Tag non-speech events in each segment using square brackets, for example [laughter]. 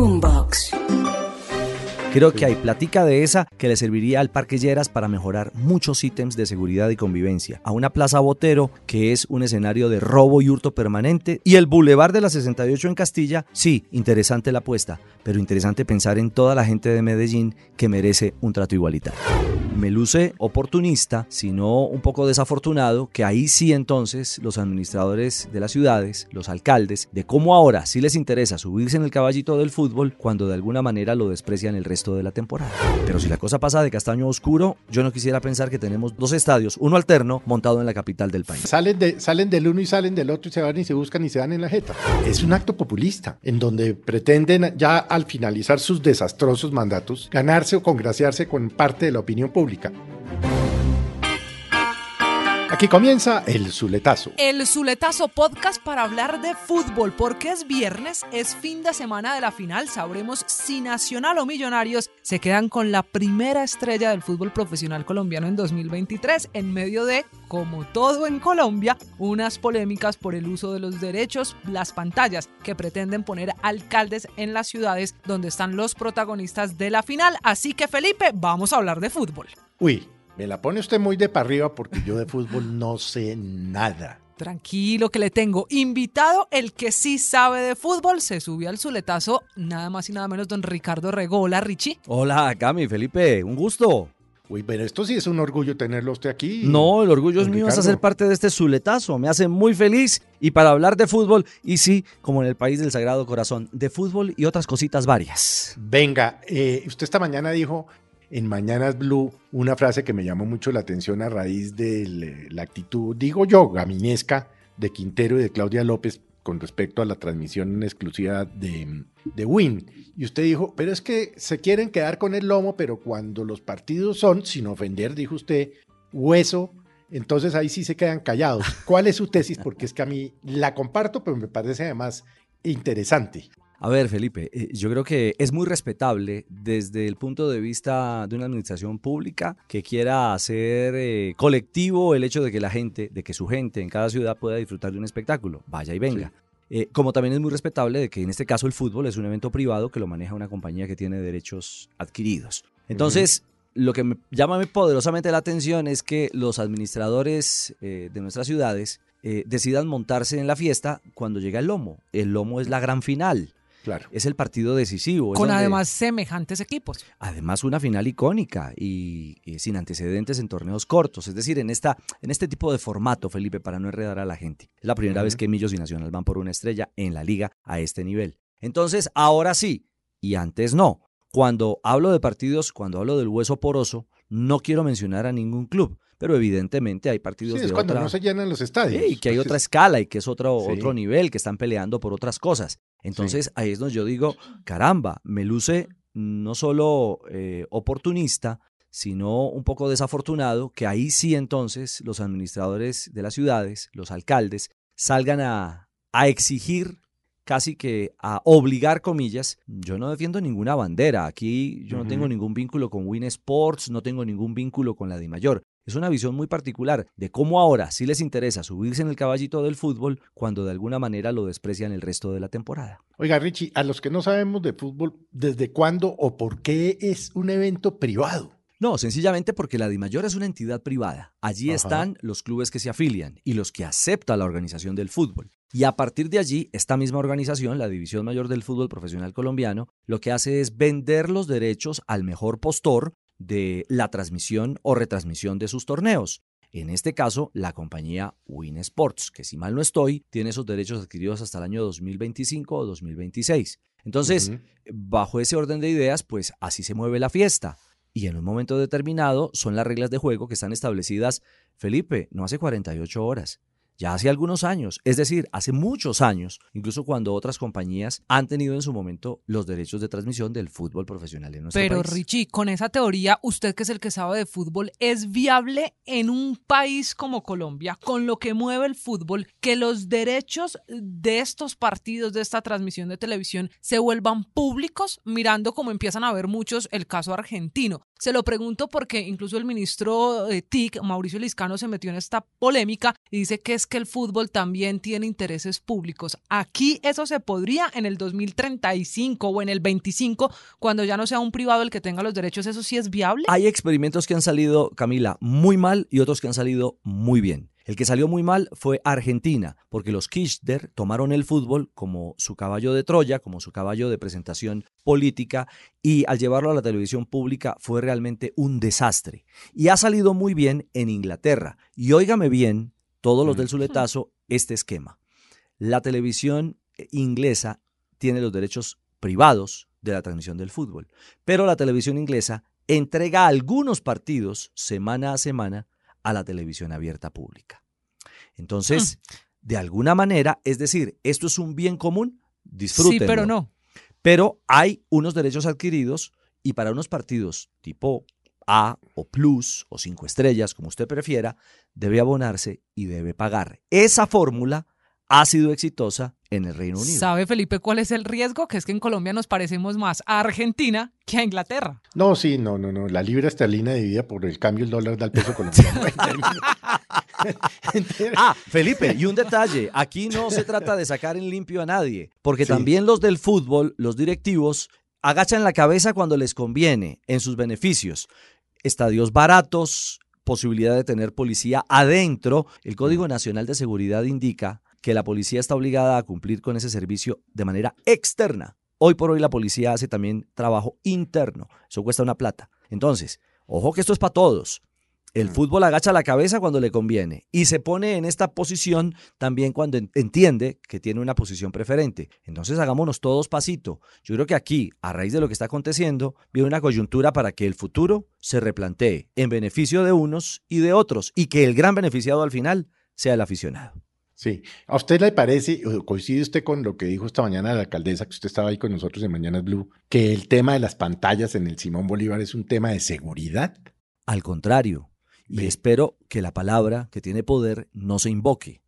Rumba. Creo que hay platica de esa que le serviría al Parque Lleras para mejorar muchos ítems de seguridad y convivencia. A una plaza Botero, que es un escenario de robo y hurto permanente. Y el Boulevard de la 68 en Castilla, sí, interesante la apuesta, pero interesante pensar en toda la gente de Medellín que merece un trato igualitario me luce oportunista, sino un poco desafortunado, que ahí sí entonces los administradores de las ciudades, los alcaldes, de cómo ahora sí les interesa subirse en el caballito del fútbol cuando de alguna manera lo desprecian el resto de la temporada. Pero si la cosa pasa de castaño oscuro, yo no quisiera pensar que tenemos dos estadios, uno alterno, montado en la capital del país. Salen, de, salen del uno y salen del otro y se van y se buscan y se dan en la jeta. Es un acto populista, en donde pretenden ya al finalizar sus desastrosos mandatos, ganarse o congraciarse con parte de la opinión pública Aquí comienza el Zuletazo. El Zuletazo podcast para hablar de fútbol, porque es viernes, es fin de semana de la final, sabremos si Nacional o Millonarios se quedan con la primera estrella del fútbol profesional colombiano en 2023, en medio de, como todo en Colombia, unas polémicas por el uso de los derechos, las pantallas que pretenden poner alcaldes en las ciudades donde están los protagonistas de la final. Así que Felipe, vamos a hablar de fútbol. Uy, me la pone usted muy de para arriba porque yo de fútbol no sé nada. Tranquilo que le tengo invitado el que sí sabe de fútbol. Se subió al zuletazo nada más y nada menos don Ricardo Regola, Richie. Hola, Cami, Felipe, un gusto. Uy, pero esto sí es un orgullo tenerlo usted aquí. No, el orgullo es mío es hacer parte de este zuletazo. Me hace muy feliz. Y para hablar de fútbol, y sí, como en el país del Sagrado Corazón, de fútbol y otras cositas varias. Venga, eh, usted esta mañana dijo en Mañanas Blue una frase que me llamó mucho la atención a raíz de la actitud, digo yo, gaminesca de Quintero y de Claudia López con respecto a la transmisión en exclusiva de, de Win. Y usted dijo, pero es que se quieren quedar con el lomo, pero cuando los partidos son, sin ofender, dijo usted, hueso, entonces ahí sí se quedan callados. ¿Cuál es su tesis? Porque es que a mí la comparto, pero me parece además interesante. A ver, Felipe, eh, yo creo que es muy respetable desde el punto de vista de una administración pública que quiera hacer eh, colectivo el hecho de que la gente, de que su gente en cada ciudad pueda disfrutar de un espectáculo, vaya y venga. Eh, como también es muy respetable de que en este caso el fútbol es un evento privado que lo maneja una compañía que tiene derechos adquiridos. Entonces, lo que me llama poderosamente la atención es que los administradores de nuestras ciudades decidan montarse en la fiesta cuando llega el lomo. El lomo es la gran final. Claro. Es el partido decisivo. Con además semejantes equipos. Además una final icónica y, sin antecedentes en torneos cortos. Es decir, en, esta, en este tipo de formato, Felipe, para no enredar a la gente. Es la primera vez que Millos y Nacional van por una estrella en la liga a este nivel. Entonces, ahora sí, y antes no. Cuando hablo de partidos, cuando hablo del hueso poroso, no quiero mencionar a ningún club pero evidentemente hay partidos sí, es cuando no se llenan los estadios. y que hay otra escala y que es otro, otro nivel, que están peleando por otras cosas. Entonces ahí es donde yo digo, caramba, me luce no solo eh, oportunista, sino un poco desafortunado que ahí sí entonces los administradores de las ciudades, los alcaldes, salgan a, a exigir casi que a obligar comillas. Yo no defiendo ninguna bandera. Aquí yo no tengo ningún vínculo con Win Sports, no tengo ningún vínculo con la Mayor. Es una visión muy particular de cómo ahora sí les interesa subirse en el caballito del fútbol cuando de alguna manera lo desprecian el resto de la temporada. Oiga, Richie, a los que no sabemos de fútbol, ¿desde cuándo o por qué es un evento privado? No, sencillamente porque la DIMAYOR es una entidad privada. Allí están los clubes que se afilian y los que acepta la organización del fútbol. Y a partir de allí, esta misma organización, la División Mayor del Fútbol Profesional Colombiano, lo que hace es vender los derechos al mejor postor de la transmisión o retransmisión de sus torneos. En este caso, la compañía Win Sports, que si mal no estoy, tiene sus derechos adquiridos hasta el año 2025 o 2026. Entonces, bajo ese orden de ideas, pues así se mueve la fiesta. Y en un momento determinado son las reglas de juego que están establecidas, Felipe, no hace 48 horas, ya hace algunos años, es decir, hace muchos años, incluso cuando otras compañías han tenido en su momento los derechos de transmisión del fútbol profesional en nuestro Pero país. Richie, con esa teoría, usted que es el que sabe de fútbol, ¿es viable en un país como Colombia, con lo que mueve el fútbol, que los derechos de estos partidos, de esta transmisión de televisión, se vuelvan públicos, mirando como empiezan a ver muchos el caso argentino? Se lo pregunto porque incluso el ministro de TIC, Mauricio Liscano, se metió en esta polémica y dice que es que el fútbol también tiene intereses públicos. Aquí eso se podría en el 2035 o en el 25, cuando ya no sea un privado el que tenga los derechos, ¿eso sí es viable? Hay experimentos que han salido, Camila, muy mal y otros que han salido muy bien. El que salió muy mal fue Argentina, porque los Kirchner tomaron el fútbol como su caballo de Troya, como su caballo de presentación política, y al llevarlo a la televisión pública fue realmente un desastre. Y ha salido muy bien en Inglaterra. Y óigame bien, todos los del Zuletazo, este esquema. La televisión inglesa tiene los derechos privados de la transmisión del fútbol, pero la televisión inglesa entrega algunos partidos semana a semana a la televisión abierta pública. Entonces, mm. de alguna manera, es decir, esto es un bien común, disfrútenlo. Sí, pero no. Pero hay unos derechos adquiridos y para unos partidos tipo A o Plus o cinco estrellas, como usted prefiera, debe abonarse y debe pagar. Esa fórmula ha sido exitosa en el Reino Unido. ¿Sabe Felipe cuál es el riesgo? Que es que en Colombia nos parecemos más a Argentina que a Inglaterra. No, sí, no, no, no. La libra esterlina dividida por el cambio del dólar del peso colombiano. [laughs] [laughs] ah, Felipe, y un detalle. Aquí no se trata de sacar en limpio a nadie, porque también los del fútbol, los directivos, agachan la cabeza cuando les conviene en sus beneficios. Estadios baratos, posibilidad de tener policía adentro. El Código Nacional de Seguridad indica que la policía está obligada a cumplir con ese servicio de manera externa. Hoy por hoy la policía hace también trabajo interno. Eso cuesta una plata. Entonces, ojo que esto es para todos. El mm. fútbol agacha la cabeza cuando le conviene y se pone en esta posición también cuando entiende que tiene una posición preferente. Entonces hagámonos todos pasito. Yo creo que aquí, a raíz de lo que está aconteciendo, viene una coyuntura para que el futuro se replantee en beneficio de unos y de otros y que el gran beneficiado al final sea el aficionado. Sí. ¿A usted le parece, coincide usted con lo que dijo esta mañana la alcaldesa, que usted estaba ahí con nosotros en Mañanas Blue, que el tema de las pantallas en el Simón Bolívar es un tema de seguridad? Al contrario. Y espero que la palabra que tiene poder no se invoque.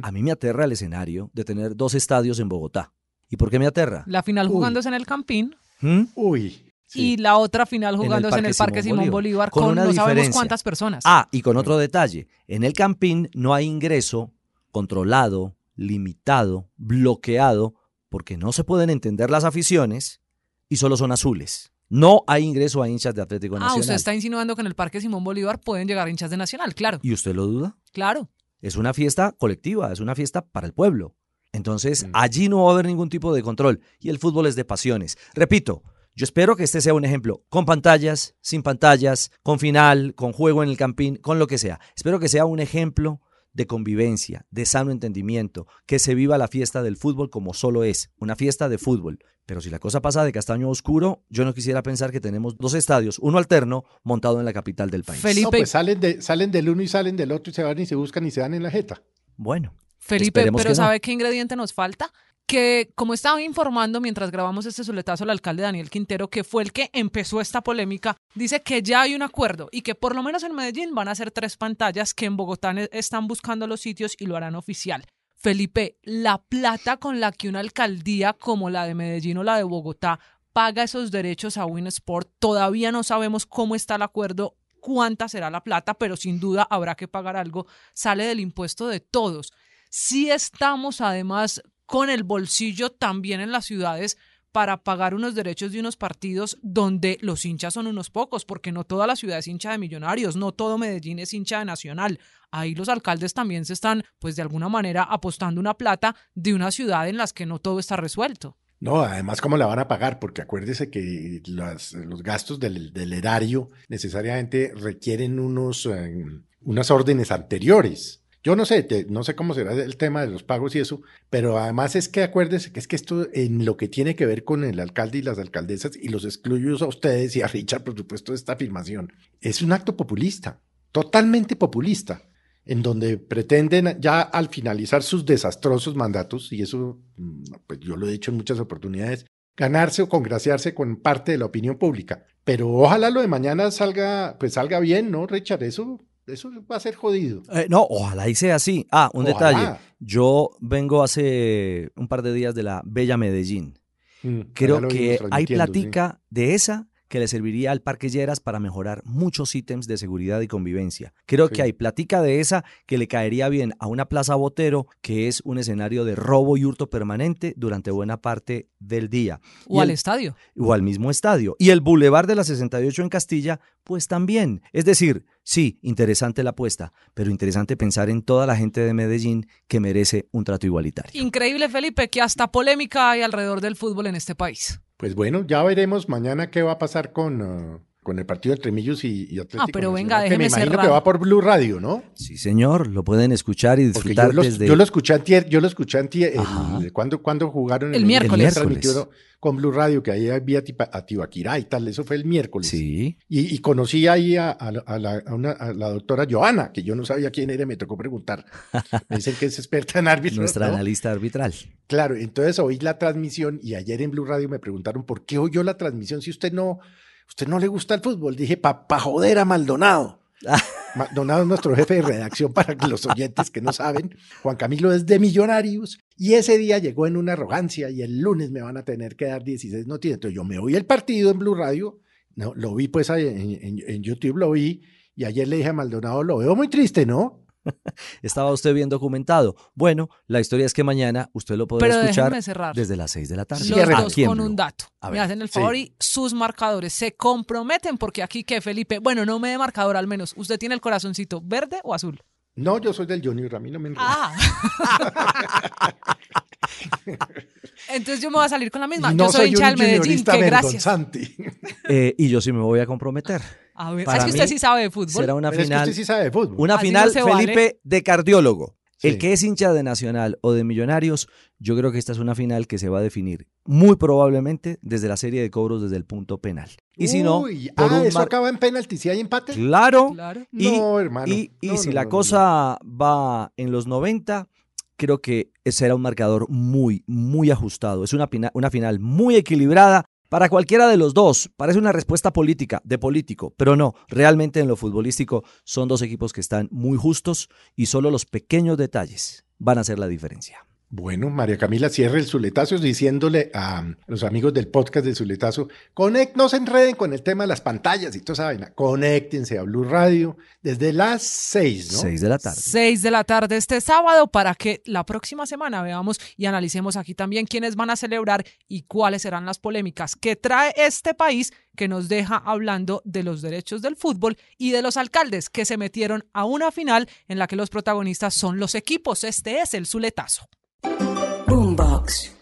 A mí me aterra el escenario de tener dos estadios en Bogotá. ¿Y por qué me aterra? La final jugándose en el Campín. ¿Mm? Uy. Y la otra final jugándose en el Parque, Simón, Bolívar, con, no sabemos cuántas personas. Ah, y con otro detalle. En el Campín no hay ingreso controlado, limitado, bloqueado, porque no se pueden entender las aficiones y solo son azules. No hay ingreso a hinchas de Atlético Nacional. Ah, usted está insinuando que en el Parque Simón Bolívar pueden llegar hinchas de Nacional, claro. ¿Y usted lo duda? Claro. Es una fiesta colectiva, es una fiesta para el pueblo. Entonces, mm. allí no va a haber ningún tipo de control y el fútbol es de pasiones. Repito, yo espero que este sea un ejemplo, con pantallas, sin pantallas, con final, con juego en el campín, con lo que sea. Espero que sea un ejemplo de convivencia, de sano entendimiento, que se viva la fiesta del fútbol como solo es, una fiesta de fútbol. Pero si la cosa pasa de castaño oscuro, yo no quisiera pensar que tenemos dos estadios, uno alterno, montado en la capital del país. Felipe. pues salen, de, salen del uno y salen del otro y se van y se buscan y se dan en la jeta. Bueno. Felipe, pero ¿sabe qué ingrediente nos falta? Que como estaba informando mientras grabamos este soletazo el alcalde Daniel Quintero, que fue el que empezó esta polémica, dice que ya hay un acuerdo y que por lo menos en Medellín van a ser tres pantallas que en Bogotá están buscando los sitios y lo harán oficial. Felipe, la plata con la que una alcaldía como la de Medellín o la de Bogotá paga esos derechos a Winsport, todavía no sabemos cómo está el acuerdo, cuánta será la plata, pero sin duda habrá que pagar algo, sale del impuesto de todos. Si estamos además con el bolsillo también en las ciudades para pagar unos derechos de unos partidos donde los hinchas son unos pocos, porque no toda la ciudad es hincha de millonarios, no todo Medellín es hincha de nacional. Ahí los alcaldes también se están, pues de alguna manera, apostando una plata de una ciudad en las que no todo está resuelto. No, además, ¿cómo la van a pagar? Porque acuérdese que los gastos del, erario necesariamente requieren unos, eh, unas órdenes anteriores. Yo no sé, no sé cómo será el tema de los pagos y eso, pero además es que acuérdese que es que esto en lo que tiene que ver con el alcalde y las alcaldesas, y los excluyo a ustedes y a Richard, por supuesto, de esta afirmación, es un acto populista, totalmente populista, en donde pretenden ya al finalizar sus desastrosos mandatos, y eso mm, pues yo lo he dicho en muchas oportunidades, ganarse o congraciarse con parte de la opinión pública. Pero ojalá lo de mañana salga, pues salga bien, ¿no, Richard? Eso eso va a ser jodido. Eh, no, ojalá y sea así. Ah, un detalle. Yo vengo hace un par de días de la Bella Medellín. Mm, Creo que hay platica de esa que le serviría al Parque Lleras para mejorar muchos ítems de seguridad y convivencia. Creo que hay platica de esa que le caería bien a una plaza Botero, que es un escenario de robo y hurto permanente durante buena parte del día. O al estadio. O al mismo estadio. Y el Boulevard de la 68 en Castilla, pues también. Es decir, sí, interesante la apuesta, pero interesante pensar en toda la gente de Medellín que merece un trato igualitario. Increíble, Felipe, que hasta polémica hay alrededor del fútbol en este país. Pues bueno, ya veremos mañana qué va a pasar con, uh, con el partido entre Millos y, y Atlético. Ah, pero venga, que déjeme me imagino cerrar. que va por Blue Radio, ¿no? Sí, señor, lo pueden escuchar y disfrutar yo, los- desde... yo lo escuché antier, yo lo escuché antier, el- Ajá. ¿cuándo, cuándo jugaron? El en miércoles. el transmitió con Blue Radio, que ahí había a Tibaquirá y tal, eso fue el miércoles. Sí, Y, y conocí ahí a, a la- a la, a una- a la doctora Joana, que yo no sabía quién era, me tocó preguntar. Me dicen que es experta en árbitros. nuestra ¿no? analista arbitral. Claro, entonces oí la transmisión y ayer en Blue Radio me preguntaron por qué oyó la transmisión si usted no, usted no le gusta el fútbol. Dije, pa, pa joder a Maldonado. Maldonado es nuestro jefe de redacción para los oyentes que no saben. Juan Camilo es de Millonarios y ese día llegó en una arrogancia y el lunes me van a tener que dar 16 noticias. Entonces yo me oí el partido en Blue Radio, no, lo vi pues en, en- en YouTube, lo vi y ayer le dije a Maldonado, lo veo muy triste, ¿no? [laughs] Estaba usted bien documentado. Bueno, la historia es que mañana usted lo podrá Pero escuchar déjenme cerrar. desde las 6 de la tarde. Los Cierre. dos con Blue. un dato. A Me ver, hacen el sí. favor y sus marcadores se comprometen porque aquí que Felipe, bueno, no me dé marcador al menos. ¿Usted tiene el corazoncito verde o azul? No, yo soy del Junior, a mí no me enredo. Ah. [laughs] Entonces yo me voy a salir con la misma. No yo soy hincha un del Medellín, que gracias. vergonzante. Eh, y yo sí me voy a comprometer. A ver, Para es que usted sí sabe de fútbol. Será una Pero es que final, usted sí sabe de fútbol. una Así final, no se vale. Felipe, de cardiólogo. El Sí. que es hincha de Nacional o de Millonarios, yo creo que esta es una final que se va a definir muy probablemente desde la serie de cobros desde el punto penal. Y si no, Uy, por ah, un ¿eso mar- acaba en penalti si hay empate? Claro, Claro. Y, no, hermano. y, y No, si no, la no, no, cosa va en los 90, creo que será un marcador muy, muy ajustado. Es una, pina- una final muy equilibrada para cualquiera de los dos. Parece una respuesta política, de político, pero no. Realmente en lo futbolístico son dos equipos que están muy justos y solo los pequeños detalles van a hacer la diferencia. Bueno, María Camila cierra el Zuletazo diciéndole a los amigos del podcast de Zuletazo, conect, no se enreden con el tema de las pantallas y toda esa vaina. Conéctense a Blue Radio desde las seis, ¿no? 6 de la tarde. 6 de la tarde este sábado para que la próxima semana veamos y analicemos aquí también quiénes van a celebrar y cuáles serán las polémicas que trae este país que nos deja hablando de los derechos del fútbol y de los alcaldes que se metieron a una final en la que los protagonistas son los equipos. Este es el Zuletazo. Thanks.